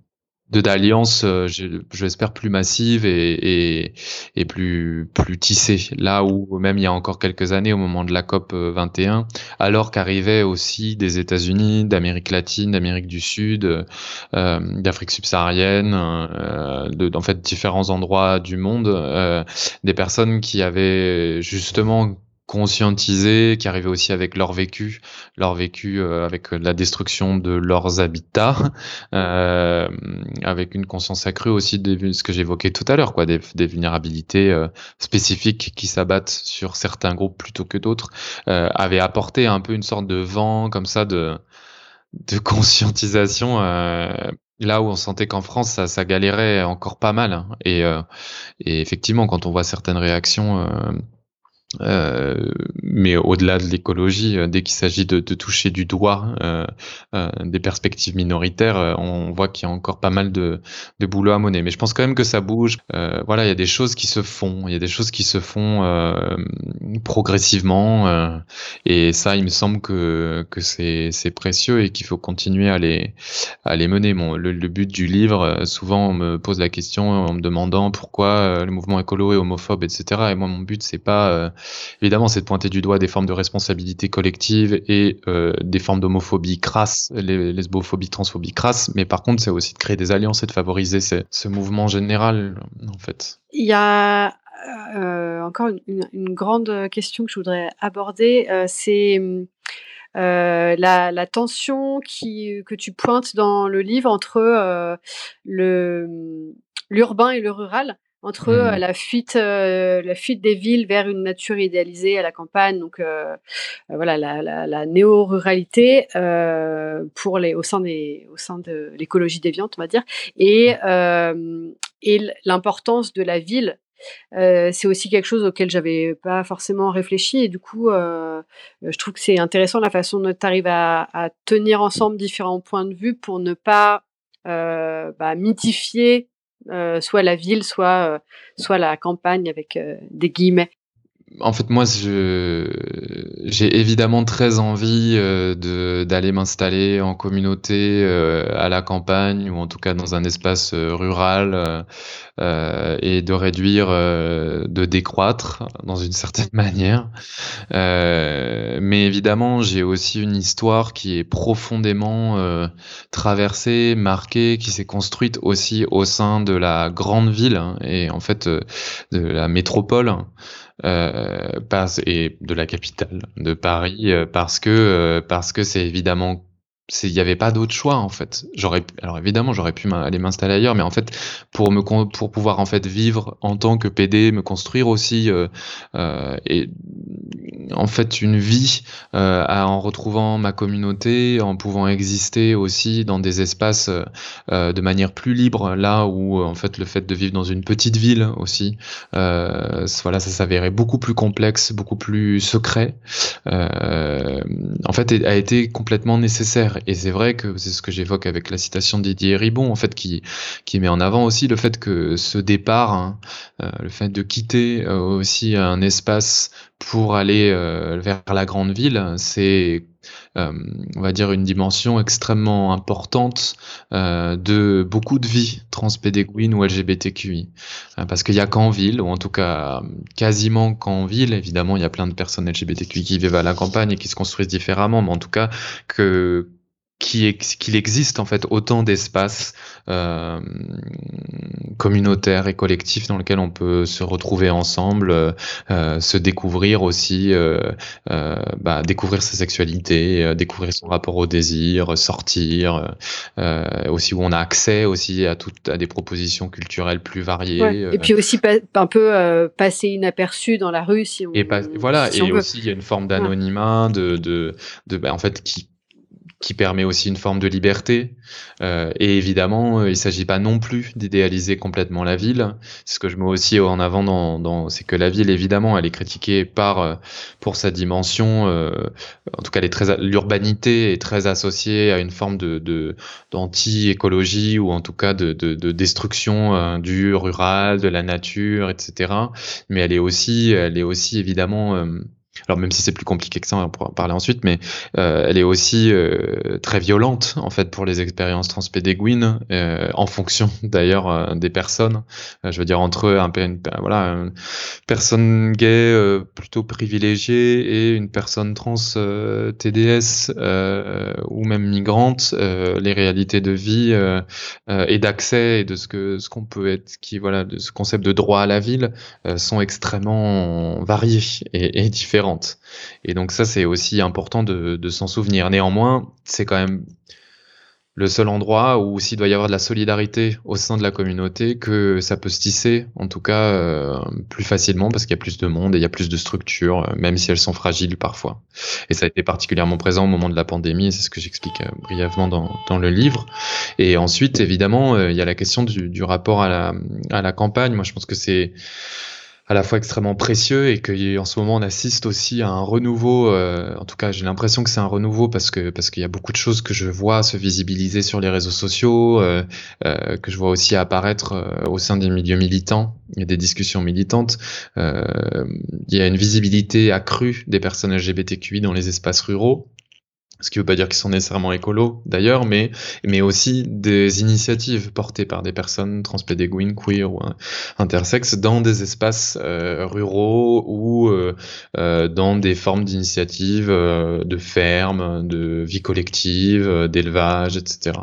de d'alliances, je, l'espère, plus massives et, et, et, plus, plus tissées. Là où même il y a encore quelques années, au moment de la COP 21, alors qu'arrivaient aussi des États-Unis, d'Amérique latine, d'Amérique du Sud, euh, d'Afrique subsaharienne, euh, de, en fait différents endroits du monde, euh, des personnes qui avaient justement conscientisés, qui arrivaient aussi avec leur vécu, leur vécu euh, avec la destruction de leurs habitats, euh, avec une conscience accrue aussi de ce que j'évoquais tout à l'heure, quoi, des, vulnérabilités euh, spécifiques qui s'abattent sur certains groupes plutôt que d'autres, euh, avaient apporté un peu une sorte de vent comme ça de, de conscientisation. Euh, là où on sentait qu'en France, ça, ça, galérait encore pas mal. Hein. Et, effectivement, quand on voit certaines réactions Euh, mais au-delà de l'écologie, euh, dès qu'il s'agit de, de, toucher du doigt euh, euh des perspectives minoritaires, on voit qu'il y a encore pas mal de, de, boulot à mener. Mais je pense quand même que ça bouge. voilà, il y a des choses qui se font, il y a des choses qui se font progressivement, et ça, il me semble que, que c'est précieux et qu'il faut continuer à les, à les mener. Bon, le, le, but du livre, souvent on me pose la question en me demandant pourquoi le mouvement écolo est homophobe, etc. Et moi, mon but, c'est pas évidemment, c'est de pointer du doigt des formes de responsabilité collective et euh, des formes d'homophobie crasse, les lesbophobie, transphobie crasse, mais par contre, c'est aussi de créer des alliances et de favoriser ce, mouvement général, en fait. Il y a euh, encore une, grande question que je voudrais aborder, euh, c'est la, tension que tu pointes dans le livre entre l'urbain et le rural entre mmh. la fuite la fuite des villes vers une nature idéalisée à la campagne donc voilà la, la, la néo-ruralité pour les au sein des au sein de l'écologie déviante on va dire et mmh. et l'importance de la ville c'est aussi quelque chose auquel j'avais pas forcément réfléchi et du coup je trouve que c'est intéressant la façon dont tu arrives à, à, tenir ensemble différents points de vue pour ne pas bah, mythifier euh, soit la ville, soit, euh, soit la campagne avec euh, des guillemets. En fait, moi, j'ai évidemment très envie d'aller m'installer en communauté à la campagne ou en tout cas dans un espace rural et de réduire, de décroître dans une certaine manière. mais évidemment, j'ai aussi une histoire qui est profondément traversée, marquée, qui s'est construite aussi au sein de la grande ville hein, et en fait de la métropole euh, et de la capitale de Paris euh, parce que euh, parce que c'est évidemment il n'y avait pas d'autre choix en fait. J'aurais alors évidemment j'aurais pu aller m'installer ailleurs, mais en fait pour me pour pouvoir en fait vivre en tant que PD, me construire aussi euh, euh, et en fait une vie euh, en retrouvant ma communauté, en pouvant exister aussi dans des espaces de manière plus libre, là où en fait le fait de vivre dans une petite ville aussi, voilà ça s'avérait beaucoup plus complexe, beaucoup plus secret. en fait a été complètement nécessaire et c'est vrai que c'est ce que j'évoque avec la citation de Didier Ribon, en fait, qui, qui met en avant aussi le fait que ce départ, hein, euh, le fait de quitter euh, aussi un espace pour aller euh, vers la grande ville, c'est on va dire une dimension extrêmement importante de beaucoup de vies transpédéguines ou LGBTQI. parce qu'il y a qu'en ville, ou en tout cas quasiment qu'en ville, évidemment il y a plein de personnes LGBTQI qui vivent à la campagne et qui se construisent différemment, mais en tout cas que qu'il existe en fait autant d'espaces euh, communautaires et collectifs dans lesquels on peut se retrouver ensemble, euh, se découvrir aussi, euh, euh bah, découvrir sa sexualité, euh, découvrir son rapport au désir, sortir, euh, aussi où on a accès aussi à toutes à des propositions culturelles plus variées. Et puis aussi un peu passer inaperçu dans la rue si on. Et voilà et aussi il y a une forme d'anonymat de de, de bah, en fait qui qui permet aussi une forme de liberté. Euh, et évidemment, euh, il ne s'agit pas non plus d'idéaliser complètement la ville. Ce que je mets aussi en avant dans, dans c'est que la ville, évidemment, elle est critiquée par euh, pour sa dimension. Euh, en tout cas, l'urbanité est très associée à une forme de d'anti-écologie ou en tout cas de, de, de destruction euh, du rural, de la nature, etc. Mais elle est aussi, elle est aussi évidemment alors même si c'est plus compliqué que ça, on pourra en parler ensuite, mais euh, elle est aussi euh, très violente en fait pour les expériences transpédéguines, euh, en fonction d'ailleurs des personnes. je veux dire entre un, une, voilà une personne gay plutôt privilégiée et une personne trans TDS ou même migrante, les réalités de vie et d'accès et de ce que ce qu'on peut être, qui voilà, de ce concept de droit à la ville sont extrêmement variés et, et différents et donc ça, c'est aussi important de, s'en souvenir. Néanmoins, c'est quand même le seul endroit où s'il doit y avoir de la solidarité au sein de la communauté, que ça peut se tisser, en tout cas, euh, plus facilement parce qu'il y a plus de monde et il y a plus de structures, euh, même si elles sont fragiles parfois. Et ça a été particulièrement présent au moment de la pandémie, c'est ce que j'explique euh, brièvement dans, le livre. Et ensuite, évidemment, il y a la question du, rapport à la campagne. Moi, je pense que c'est à la fois extrêmement précieux et qu'en ce moment on assiste aussi à un renouveau. Euh, en tout cas, j'ai l'impression que c'est un renouveau parce que parce qu'il y a beaucoup de choses que je vois se visibiliser sur les réseaux sociaux, euh, euh, que je vois aussi apparaître euh, au sein des milieux militants. Il des discussions militantes. Euh, il y a une visibilité accrue des personnes LGBTQI dans les espaces ruraux ce qui ne veut pas dire qu'ils sont nécessairement écolos d'ailleurs, mais, mais aussi des initiatives portées par des personnes transpédéguines, queer ou intersexes dans des espaces euh, ruraux ou euh, euh, dans des formes d'initiatives euh, de ferme, de vie collective, d'élevage, etc.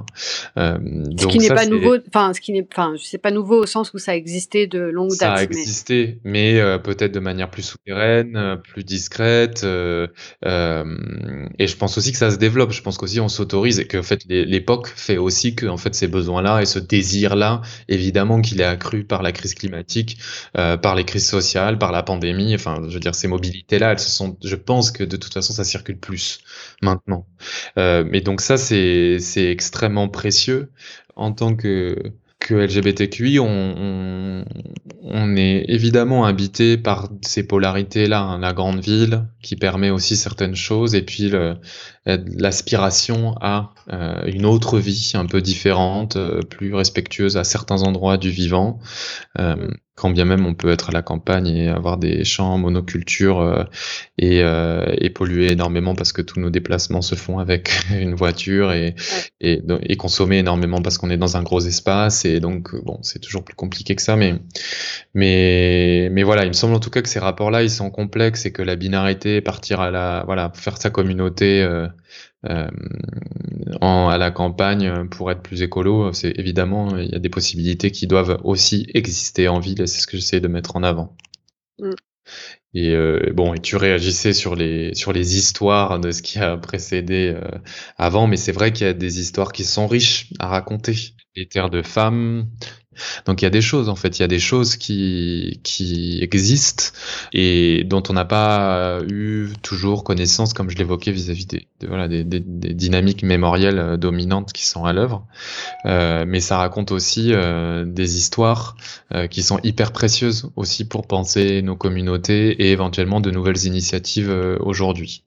Ce qui n'est pas nouveau, enfin, ce qui n'est, enfin, c'est pas nouveau au sens où ça existait de longue date. Ça a existé, mais, mais peut-être de manière plus souterraine, plus discrète, et je pense aussi que ça se développe. Je pense qu'aussi on s'autorise et que fait l'époque fait aussi que en fait ces besoins-là et ce désir-là, évidemment qu'il est accru par la crise climatique, euh, par les crises sociales, par la pandémie. Enfin, je veux dire ces mobilités-là, elles se sont. Je pense que de toute façon ça circule plus maintenant. Euh, mais donc ça c'est c'est extrêmement précieux en tant que que LGBTQI, on, est évidemment habité par ces polarités-là, hein, la grande ville qui permet aussi certaines choses, et puis l'aspiration à euh, une autre vie un peu différente, euh, plus respectueuse à certains endroits du vivant. Euh, quand bien même on peut être à la campagne et avoir des champs monoculture euh, et, euh, et, polluer énormément parce que tous nos déplacements se font avec une voiture et, et, et, consommer énormément parce qu'on est dans un gros espace et donc bon c'est toujours plus compliqué que ça mais mais mais voilà il me semble en tout cas que ces rapports là ils sont complexes et que la binarité partir à la voilà faire sa communauté euh, euh, en, à la campagne pour être plus écolo, c'est évidemment il y a des possibilités qui doivent aussi exister en ville et c'est ce que j'essaie de mettre en avant. Mm. Et euh, bon, et tu réagissais sur les sur les histoires de ce qui a précédé euh, avant, mais c'est vrai qu'il y a des histoires qui sont riches à raconter. Les terres de femmes, donc il y a des choses en fait, il y a des choses qui, qui existent et dont on n'a pas eu toujours connaissance, comme je l'évoquais vis-à-vis des, voilà, des, des, dynamiques mémorielles euh, dominantes qui sont à l'œuvre. Euh, mais ça raconte aussi euh, des histoires euh, qui sont hyper précieuses aussi pour penser nos communautés et éventuellement de nouvelles initiatives aujourd'hui.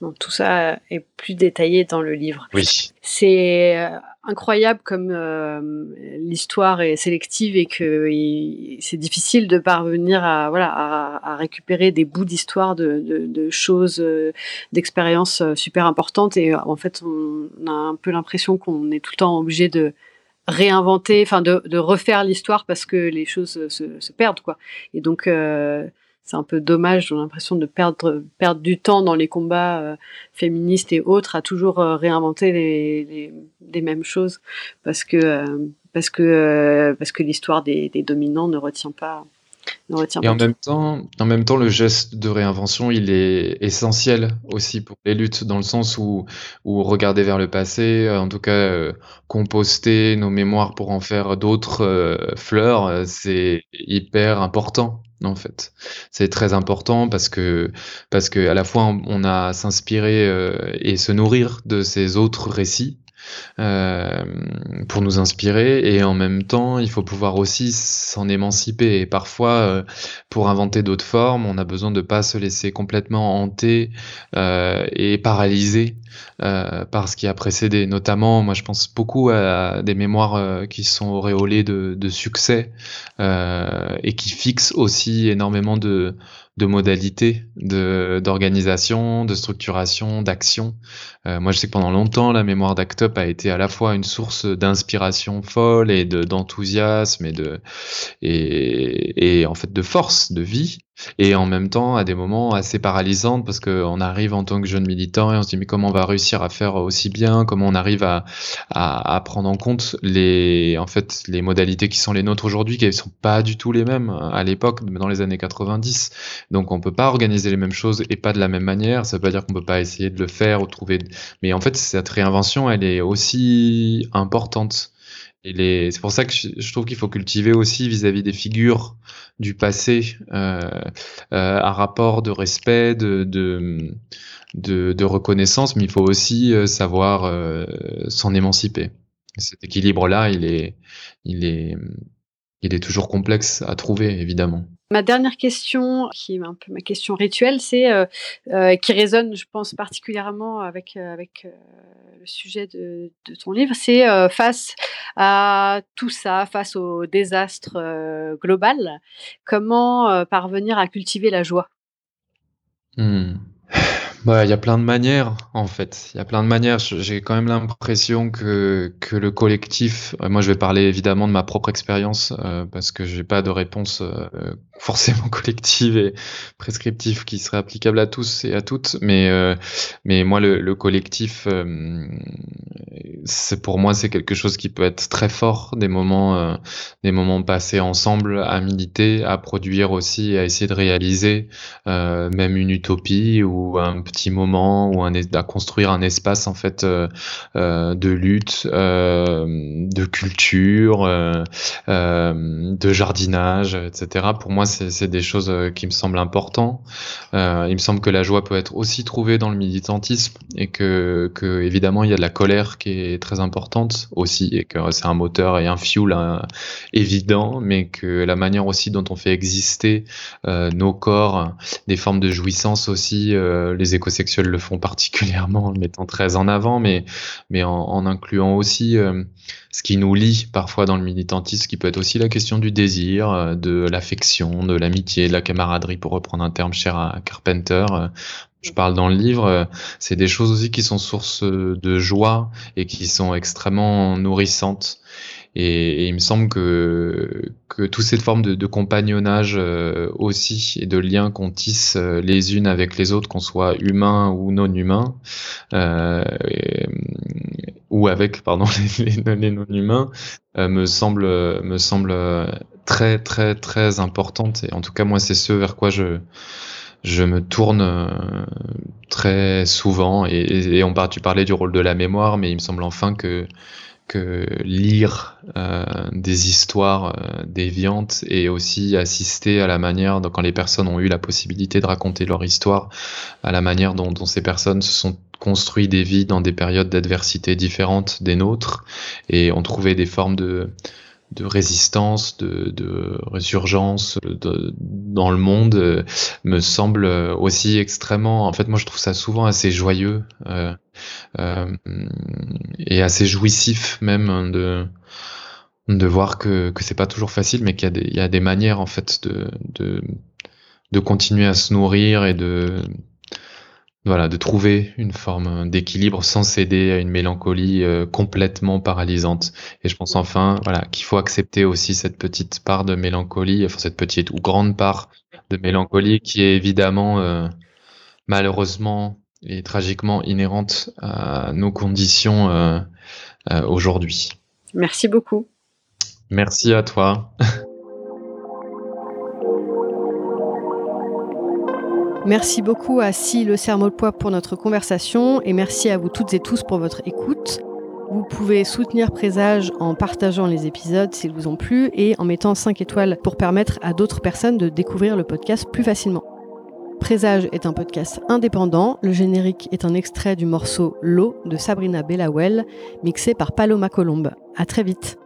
Donc tout ça est plus détaillé dans le livre. Oui. C'est incroyable comme euh, l'histoire est sélective et que c'est difficile de parvenir à voilà à, récupérer des bouts d'histoire de, choses euh, d'expériences euh, super importantes. Et en fait on a un peu l'impression qu'on est tout le temps obligé de réinventer enfin de, refaire l'histoire parce que les choses se, perdent quoi. Et donc c'est un peu dommage, j'ai l'impression de perdre, perdre du temps dans les combats euh, féministes et autres à toujours euh, réinventer les, les, les, mêmes choses parce que, euh, parce que, parce que l'histoire des, des, dominants ne retient pas. Ne retient et pas en, même temps, en même temps, le geste de réinvention, il est essentiel aussi pour les luttes, dans le sens où, où regarder vers le passé, en tout cas composter nos mémoires pour en faire d'autres fleurs, c'est hyper important en fait. C'est très important parce que parce que à la fois on a à s'inspirer euh, et se nourrir de ces autres récits euh, pour nous inspirer et en même temps il faut pouvoir aussi s'en émanciper et parfois euh, pour inventer d'autres formes on a besoin de pas se laisser complètement hanter et paralyser euh, par ce qui a précédé notamment moi je pense beaucoup à des mémoires euh, qui sont auréolées de, succès et qui fixent aussi énormément de de modalités d'organisation, de structuration, d'action. Euh, moi, je sais que pendant longtemps, la mémoire d'Act Up a été à la fois une source d'inspiration folle et de d'enthousiasme et de et en fait de force, de vie et en même temps à des moments assez paralysantes parce qu'on arrive en tant que jeune militant et on se dit mais comment on va réussir à faire aussi bien? Comment on arrive à, à, prendre en compte les en fait les modalités qui sont les nôtres aujourd'hui qui ne sont pas du tout les mêmes à l'époque dans les années 90 donc on peut pas organiser les mêmes choses et pas de la même manière. Ça veut pas dire qu'on peut pas essayer de le faire ou trouver mais en fait cette réinvention elle est aussi importante c'est pour ça que je, trouve qu'il faut cultiver aussi vis-à-vis des figures du passé euh, euh, un rapport de respect, de, de, reconnaissance, mais il faut aussi euh, savoir s'en émanciper. cet équilibre-là, il est, il, est, il est toujours complexe à trouver, évidemment. Ma dernière question, qui est un peu ma question rituelle, c'est qui résonne, je pense, particulièrement avec, avec le sujet de, ton livre, c'est face à tout ça, face au désastre global, comment parvenir à cultiver la joie? Mmh. Bah, il y a plein de manières, en fait. Il y a plein de manières. J'ai quand même l'impression que, que le collectif, euh, moi je vais parler évidemment de ma propre expérience, euh, parce que j'ai pas de réponse euh, forcément collective et prescriptive qui serait applicable à tous et à toutes, mais, mais moi le, le collectif, c'est pour moi c'est quelque chose qui peut être très fort, des moments, des moments passés ensemble à militer, à produire aussi, à essayer de réaliser même une utopie ou un petit moment ou un, à construire un espace en fait euh, euh, de lutte, euh, de culture, de jardinage, etc. Pour moi, c'est des choses qui me semblent importantes. il me semble que la joie peut être aussi trouvée dans le militantisme et que, que évidemment il y a de la colère qui est très importante aussi et que c'est un moteur et un fuel hein, évident, mais que la manière aussi dont on fait exister nos corps, des formes de jouissance aussi, les écosexuels le font particulièrement en le mettant très en avant, mais, en, incluant aussi euh, ce qui nous lie parfois dans le militantisme, qui peut être aussi la question du désir, euh, de l'affection, de l'amitié, de la camaraderie, pour reprendre un terme cher à Carpenter. Euh, je parle dans le livre, c'est des choses aussi qui sont source de joie et qui sont extrêmement nourrissantes. Et, il me semble que, que toutes ces formes de, de compagnonnage euh, aussi et de liens qu'on tisse euh, les unes avec les autres, qu'on soit humain ou non humain, euh, ou avec pardon les, non humains, euh, me semble me semble très très très importante. Et en tout cas moi c'est ce vers quoi je je me tourne très souvent. Et, et on part, tu parlais du rôle de la mémoire, mais il me semble enfin que lire euh, des histoires euh, déviantes et aussi assister à la manière dont quand les personnes ont eu la possibilité de raconter leur histoire, à la manière dont, dont ces personnes se sont construit des vies dans des périodes d'adversité différentes des nôtres et ont trouvé des formes de de résistance, de, de résurgence de, dans le monde euh, me semble aussi extrêmement. En fait, moi, je trouve ça souvent assez joyeux euh, euh, et assez jouissif même de de voir que que c'est pas toujours facile, mais qu'il y a des il y a des manières en fait de de de continuer à se nourrir et de voilà, de trouver une forme d'équilibre sans céder à une mélancolie euh, complètement paralysante. Et je pense enfin, voilà, qu'il faut accepter aussi cette petite part de mélancolie, enfin cette petite ou grande part de mélancolie qui est évidemment euh, malheureusement et tragiquement inhérente à nos conditions euh, aujourd'hui. Merci beaucoup. Merci à toi. Merci beaucoup à Si le Cerveau pour notre conversation et merci à vous toutes et tous pour votre écoute. Vous pouvez soutenir Présage en partageant les épisodes s'ils vous ont plu et en mettant 5 étoiles pour permettre à d'autres personnes de découvrir le podcast plus facilement. Présage est un podcast indépendant. Le générique est un extrait du morceau L'eau de Sabrina Bellawell, mixé par Paloma Colombe. À très vite.